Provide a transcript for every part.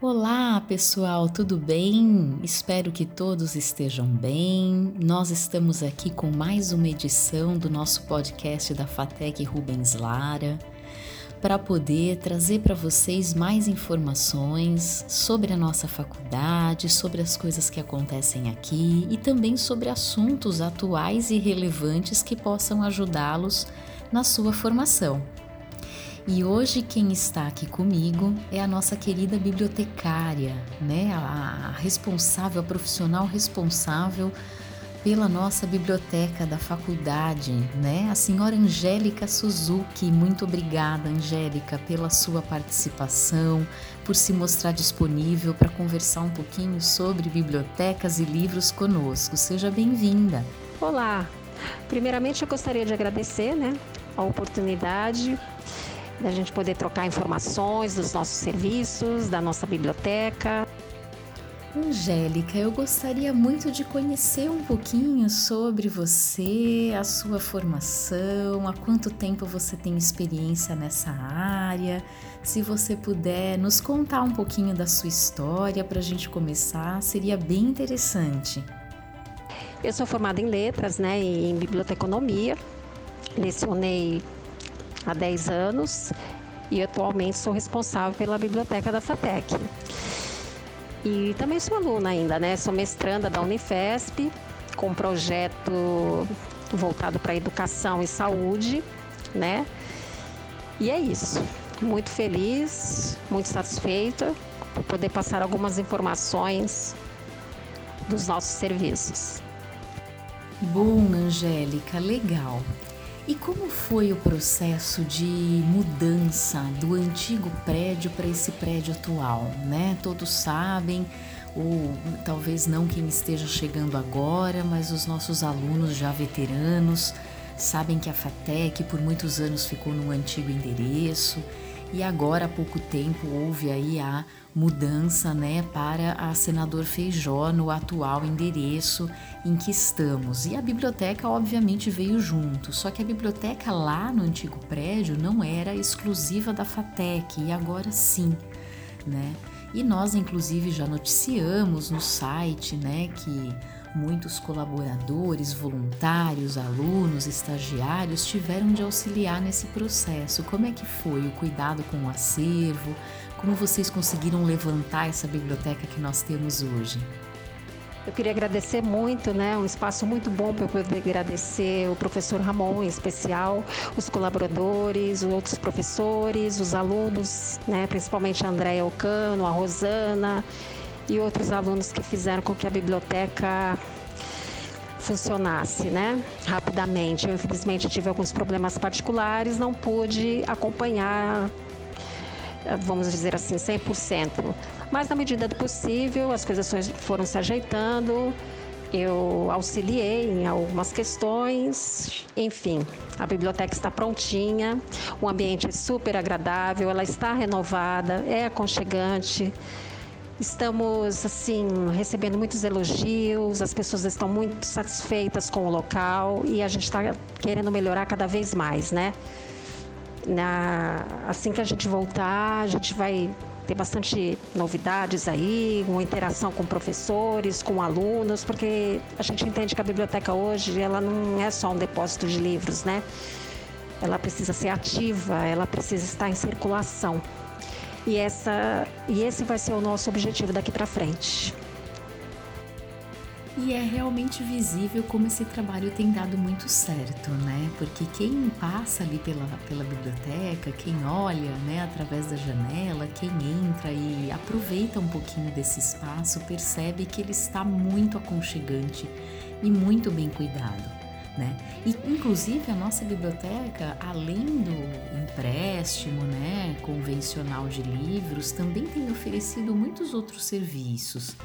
Olá, pessoal, tudo bem? Espero que todos estejam bem. Nós estamos aqui com mais uma edição do nosso podcast da Fatec Rubens Lara para poder trazer para vocês mais informações sobre a nossa faculdade, sobre as coisas que acontecem aqui e também sobre assuntos atuais e relevantes que possam ajudá-los na sua formação. E hoje quem está aqui comigo é a nossa querida bibliotecária, né? A responsável, a profissional responsável pela nossa biblioteca da faculdade, né? A senhora Angélica Suzuki. Muito obrigada, Angélica, pela sua participação, por se mostrar disponível para conversar um pouquinho sobre bibliotecas e livros conosco. Seja bem-vinda. Olá. Primeiramente, eu gostaria de agradecer, né, a oportunidade da gente poder trocar informações dos nossos serviços, da nossa biblioteca. Angélica, eu gostaria muito de conhecer um pouquinho sobre você, a sua formação, há quanto tempo você tem experiência nessa área. Se você puder nos contar um pouquinho da sua história para a gente começar, seria bem interessante. Eu sou formada em letras, né, em biblioteconomia. Lecionei há 10 anos e atualmente sou responsável pela biblioteca da FATEC. E também sou aluna ainda, né? Sou mestranda da Unifesp, com projeto voltado para educação e saúde, né? E é isso. Muito feliz, muito satisfeita por poder passar algumas informações dos nossos serviços. Bom, Angélica, legal. E como foi o processo de mudança do antigo prédio para esse prédio atual, né? Todos sabem, ou talvez não quem esteja chegando agora, mas os nossos alunos já veteranos sabem que a FATEC por muitos anos ficou no antigo endereço e agora há pouco tempo houve aí a mudança né, para a Senador Feijó no atual endereço em que estamos. E a biblioteca, obviamente, veio junto, só que a biblioteca lá no antigo prédio não era exclusiva da FATEC e agora sim. Né? E nós, inclusive, já noticiamos no site né, que Muitos colaboradores, voluntários, alunos, estagiários tiveram de auxiliar nesse processo. Como é que foi o cuidado com o acervo? Como vocês conseguiram levantar essa biblioteca que nós temos hoje? Eu queria agradecer muito, né? Um espaço muito bom para eu poder agradecer o professor Ramon, em especial, os colaboradores, os outros professores, os alunos, né? Principalmente a Andréia Ocano, a Rosana e outros alunos que fizeram com que a biblioteca funcionasse, né? Rapidamente. Eu infelizmente tive alguns problemas particulares, não pude acompanhar, vamos dizer assim, 100%. Mas na medida do possível, as coisas foram se ajeitando. Eu auxiliei em algumas questões, enfim, a biblioteca está prontinha, o ambiente é super agradável, ela está renovada, é aconchegante. Estamos assim recebendo muitos elogios, as pessoas estão muito satisfeitas com o local e a gente está querendo melhorar cada vez mais, né? Na, assim que a gente voltar, a gente vai ter bastante novidades aí, uma interação com professores, com alunos, porque a gente entende que a biblioteca hoje ela não é só um depósito de livros, né? Ela precisa ser ativa, ela precisa estar em circulação. E, essa, e esse vai ser o nosso objetivo daqui para frente. E é realmente visível como esse trabalho tem dado muito certo, né? Porque quem passa ali pela, pela biblioteca, quem olha né, através da janela, quem entra e aproveita um pouquinho desse espaço, percebe que ele está muito aconchegante e muito bem cuidado. Né? E inclusive a nossa biblioteca, além do empréstimo, né, convencional de livros, também tem oferecido muitos outros serviços.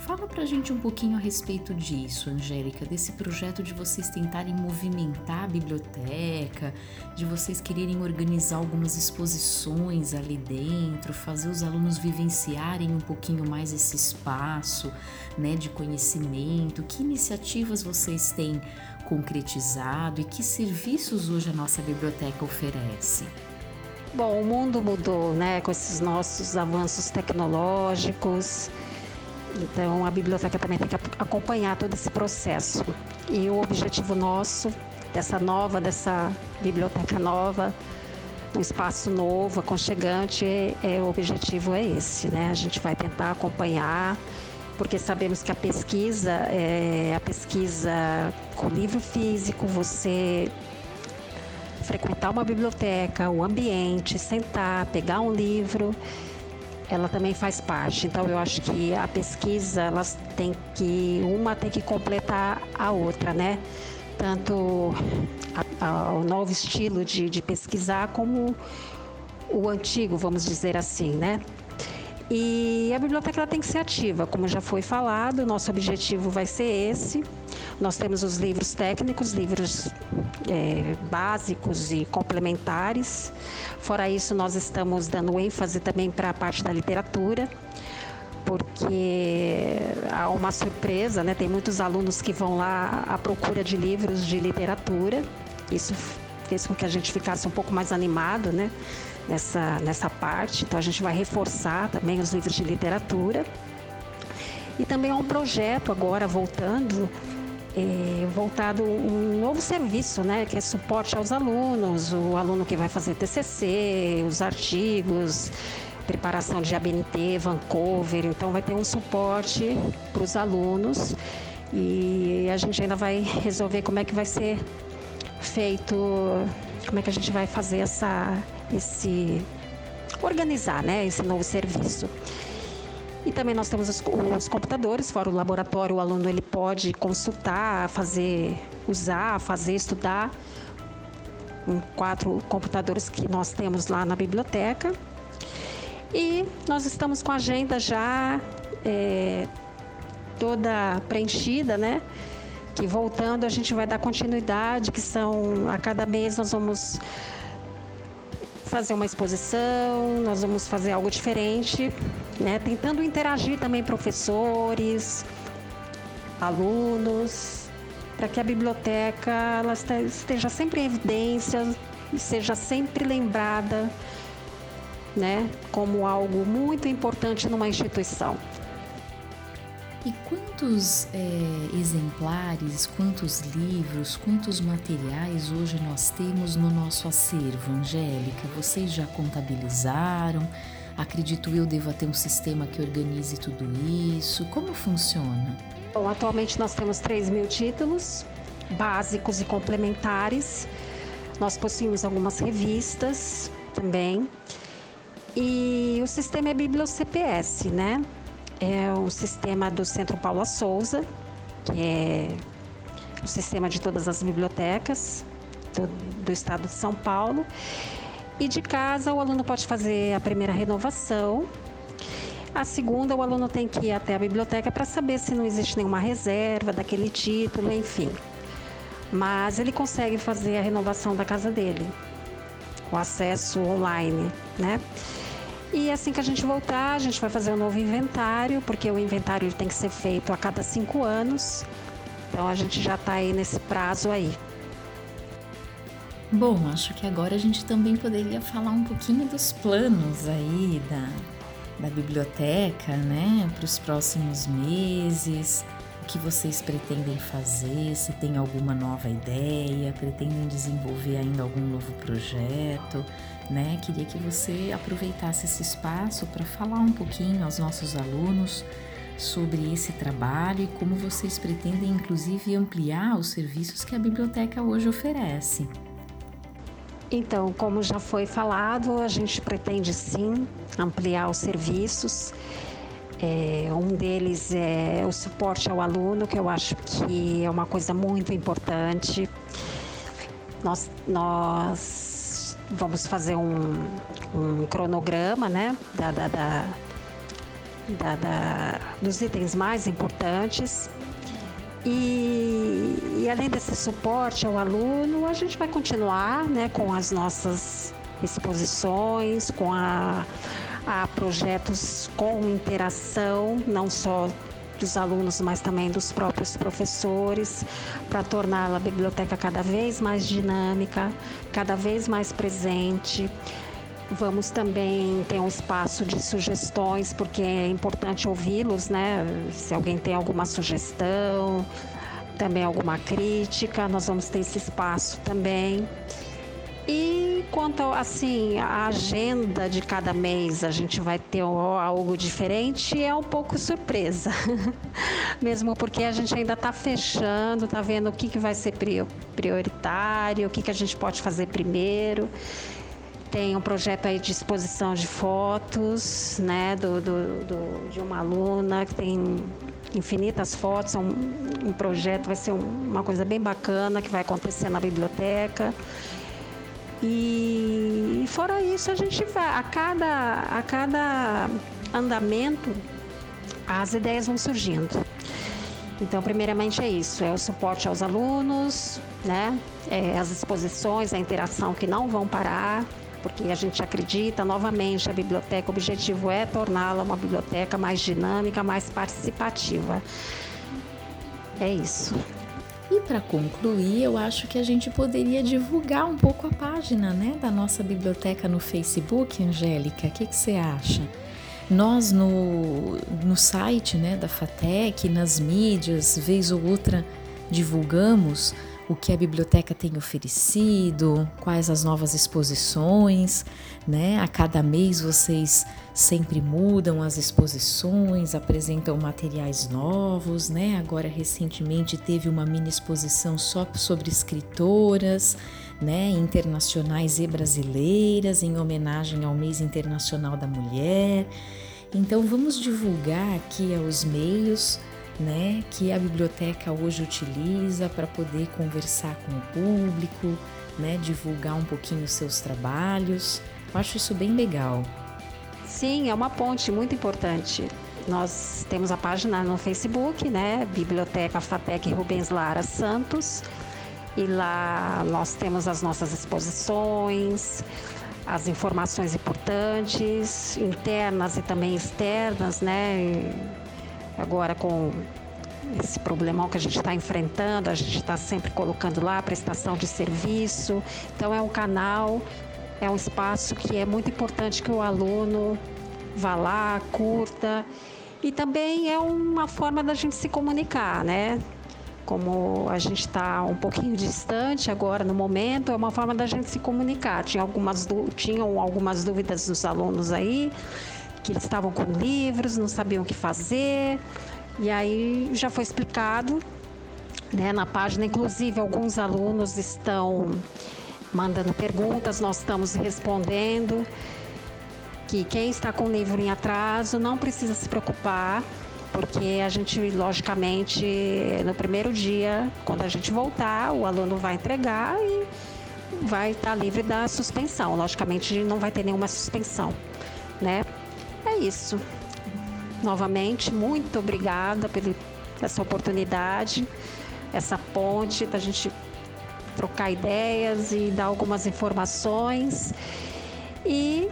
Fala pra gente um pouquinho a respeito disso, Angélica, desse projeto de vocês tentarem movimentar a biblioteca, de vocês quererem organizar algumas exposições ali dentro, fazer os alunos vivenciarem um pouquinho mais esse espaço, né, de conhecimento. Que iniciativas vocês têm concretizado e que serviços hoje a nossa biblioteca oferece? Bom, o mundo mudou, né, com esses nossos avanços tecnológicos. Então, a biblioteca também tem que acompanhar todo esse processo. E o objetivo nosso, dessa nova, dessa biblioteca nova, um espaço novo, aconchegante, é, é, o objetivo é esse, né? A gente vai tentar acompanhar, porque sabemos que a pesquisa, é, a pesquisa com livro físico, você frequentar uma biblioteca, o ambiente, sentar, pegar um livro, ela também faz parte. Então eu acho que a pesquisa, elas tem que uma tem que completar a outra, né? Tanto a, a, o novo estilo de, de pesquisar como o antigo, vamos dizer assim, né? E a biblioteca tem que ser ativa, como já foi falado, nosso objetivo vai ser esse. Nós temos os livros técnicos, livros é, básicos e complementares. Fora isso, nós estamos dando ênfase também para a parte da literatura, porque há uma surpresa, né? Tem muitos alunos que vão lá à procura de livros de literatura. Isso fez com que a gente ficasse um pouco mais animado, né? nessa, nessa parte. Então a gente vai reforçar também os livros de literatura. E também é um projeto agora voltando, é, voltado um novo serviço, né, que é suporte aos alunos, o aluno que vai fazer TCC, os artigos, preparação de ABNT, Vancouver, então vai ter um suporte para os alunos e a gente ainda vai resolver como é que vai ser feito, como é que a gente vai fazer essa esse organizar, né, esse novo serviço. E também nós temos os, os, computadores, fora o laboratório, o aluno ele pode consultar, fazer, usar, fazer, estudar. Um, quatro computadores que nós temos lá na biblioteca. E nós estamos com a agenda já é, toda preenchida, né? Que voltando a gente vai dar continuidade, que são a cada mês nós vamos fazer uma exposição, nós vamos fazer algo diferente, né? Tentando interagir também professores, alunos, para que a biblioteca ela esteja sempre em evidência e seja sempre lembrada, né, como algo muito importante numa instituição. E quantos é, exemplares, quantos livros, quantos materiais hoje nós temos no nosso acervo, Angélica? Vocês já contabilizaram? Acredito eu deva ter um sistema que organize tudo isso. Como funciona? Bom, atualmente nós temos 3 mil títulos básicos e complementares. Nós possuímos algumas revistas também. E o sistema é BiblioCPS, né? É o sistema do Centro Paula Souza, que é o sistema de todas as bibliotecas do, do estado de São Paulo. E de casa, o aluno pode fazer a primeira renovação. A segunda, o aluno tem que ir até a biblioteca para saber se não existe nenhuma reserva daquele título, enfim. Mas ele consegue fazer a renovação da casa dele, o acesso online, né? E assim que a gente voltar, a gente vai fazer um novo inventário, porque o inventário tem que ser feito a cada cinco anos. Então a gente já está aí nesse prazo aí. Bom, acho que agora a gente também poderia falar um pouquinho dos planos aí da, da biblioteca, né, para os próximos meses que vocês pretendem fazer, se tem alguma nova ideia, pretendem desenvolver ainda algum novo projeto, né? Queria que você aproveitasse esse espaço para falar um pouquinho aos nossos alunos sobre esse trabalho e como vocês pretendem, inclusive, ampliar os serviços que a biblioteca hoje oferece. Então, como já foi falado, a gente pretende sim ampliar os serviços é, um deles é o suporte ao aluno, que eu acho que é uma coisa muito importante. Nós, nós vamos fazer um, um cronograma né, da, da, da, da, dos itens mais importantes. E, e, além desse suporte ao aluno, a gente vai continuar né, com as nossas exposições, com a a projetos com interação, não só dos alunos, mas também dos próprios professores, para tornar a biblioteca cada vez mais dinâmica, cada vez mais presente, Vamos também ter um espaço de sugestões, porque é importante ouvi-los, né? Se alguém tem alguma sugestão, também alguma crítica, nós vamos ter esse espaço também. E quanto assim a agenda de cada mês, a gente vai ter algo diferente, é um pouco surpresa, mesmo porque a gente ainda está fechando, está vendo o que, que vai ser prioritário, o que, que a gente pode fazer primeiro. Tem um projeto aí de exposição de fotos, né, do, do, do de uma aluna que tem infinitas fotos, é um, um projeto, vai ser um, uma coisa bem bacana que vai acontecer na biblioteca. E fora isso, a gente vai, a cada, a cada andamento, as ideias vão surgindo. Então, primeiramente é isso, é o suporte aos alunos, né? É as exposições, a interação que não vão parar, porque a gente acredita novamente a biblioteca, o objetivo é torná-la uma biblioteca mais dinâmica, mais participativa. É isso. E para concluir, eu acho que a gente poderia divulgar um pouco a página né, da nossa biblioteca no Facebook, Angélica. O que, que você acha? Nós no, no site né, da FATEC, nas mídias, vez ou outra, divulgamos o que a biblioteca tem oferecido, quais as novas exposições, né? A cada mês vocês sempre mudam as exposições, apresentam materiais novos, né? Agora recentemente teve uma mini exposição só sobre escritoras, né, internacionais e brasileiras em homenagem ao Mês Internacional da Mulher. Então vamos divulgar aqui aos meios né, que a biblioteca hoje utiliza para poder conversar com o público, né, divulgar um pouquinho os seus trabalhos. Eu acho isso bem legal. Sim, é uma ponte muito importante. Nós temos a página no Facebook, né, Biblioteca Fatec Rubens Lara Santos, e lá nós temos as nossas exposições, as informações importantes, internas e também externas, né? Agora com esse problemão que a gente está enfrentando, a gente está sempre colocando lá prestação de serviço. Então é um canal, é um espaço que é muito importante que o aluno vá lá, curta. E também é uma forma da gente se comunicar, né? Como a gente está um pouquinho distante agora no momento, é uma forma da gente se comunicar. Tinha algumas, tinham algumas dúvidas dos alunos aí, que eles estavam com livros, não sabiam o que fazer. E aí já foi explicado né, na página, inclusive alguns alunos estão mandando perguntas, nós estamos respondendo que quem está com o livro em atraso não precisa se preocupar, porque a gente, logicamente, no primeiro dia, quando a gente voltar, o aluno vai entregar e vai estar livre da suspensão. Logicamente, não vai ter nenhuma suspensão, né? É isso. Novamente, muito obrigada por essa oportunidade, essa ponte da gente trocar ideias e dar algumas informações. E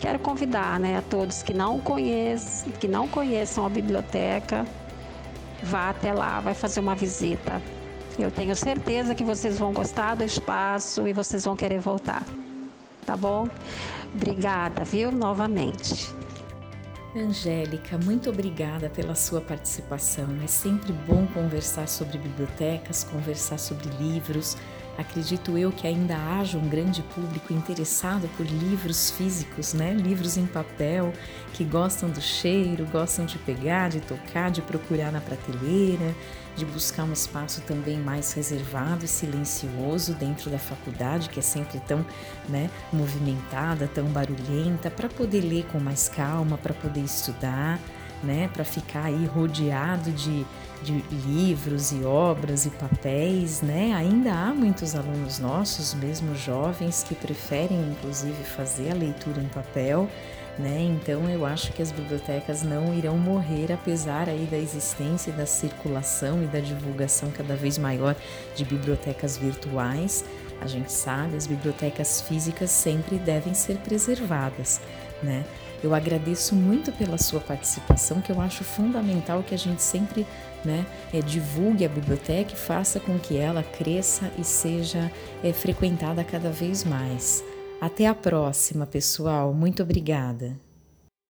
quero convidar né, a todos que não conhecem, que não conheçam a biblioteca, vá até lá, vai fazer uma visita. Eu tenho certeza que vocês vão gostar do espaço e vocês vão querer voltar. Tá bom? Obrigada, viu? Novamente. Angélica, muito obrigada pela sua participação. É sempre bom conversar sobre bibliotecas, conversar sobre livros. Acredito eu que ainda haja um grande público interessado por livros físicos, né? Livros em papel, que gostam do cheiro, gostam de pegar, de tocar, de procurar na prateleira, de buscar um espaço também mais reservado e silencioso dentro da faculdade, que é sempre tão né, movimentada, tão barulhenta, para poder ler com mais calma, para poder estudar, né, para ficar aí rodeado de, de livros e obras e papéis, né? Ainda há muitos alunos nossos, mesmo jovens, que preferem inclusive fazer a leitura em papel né? Então eu acho que as bibliotecas não irão morrer apesar aí da existência da circulação e da divulgação cada vez maior de bibliotecas virtuais. A gente sabe, as bibliotecas físicas sempre devem ser preservadas, né? Eu agradeço muito pela sua participação, que eu acho fundamental que a gente sempre né, é, divulgue a biblioteca e faça com que ela cresça e seja é, frequentada cada vez mais. Até a próxima, pessoal. Muito obrigada.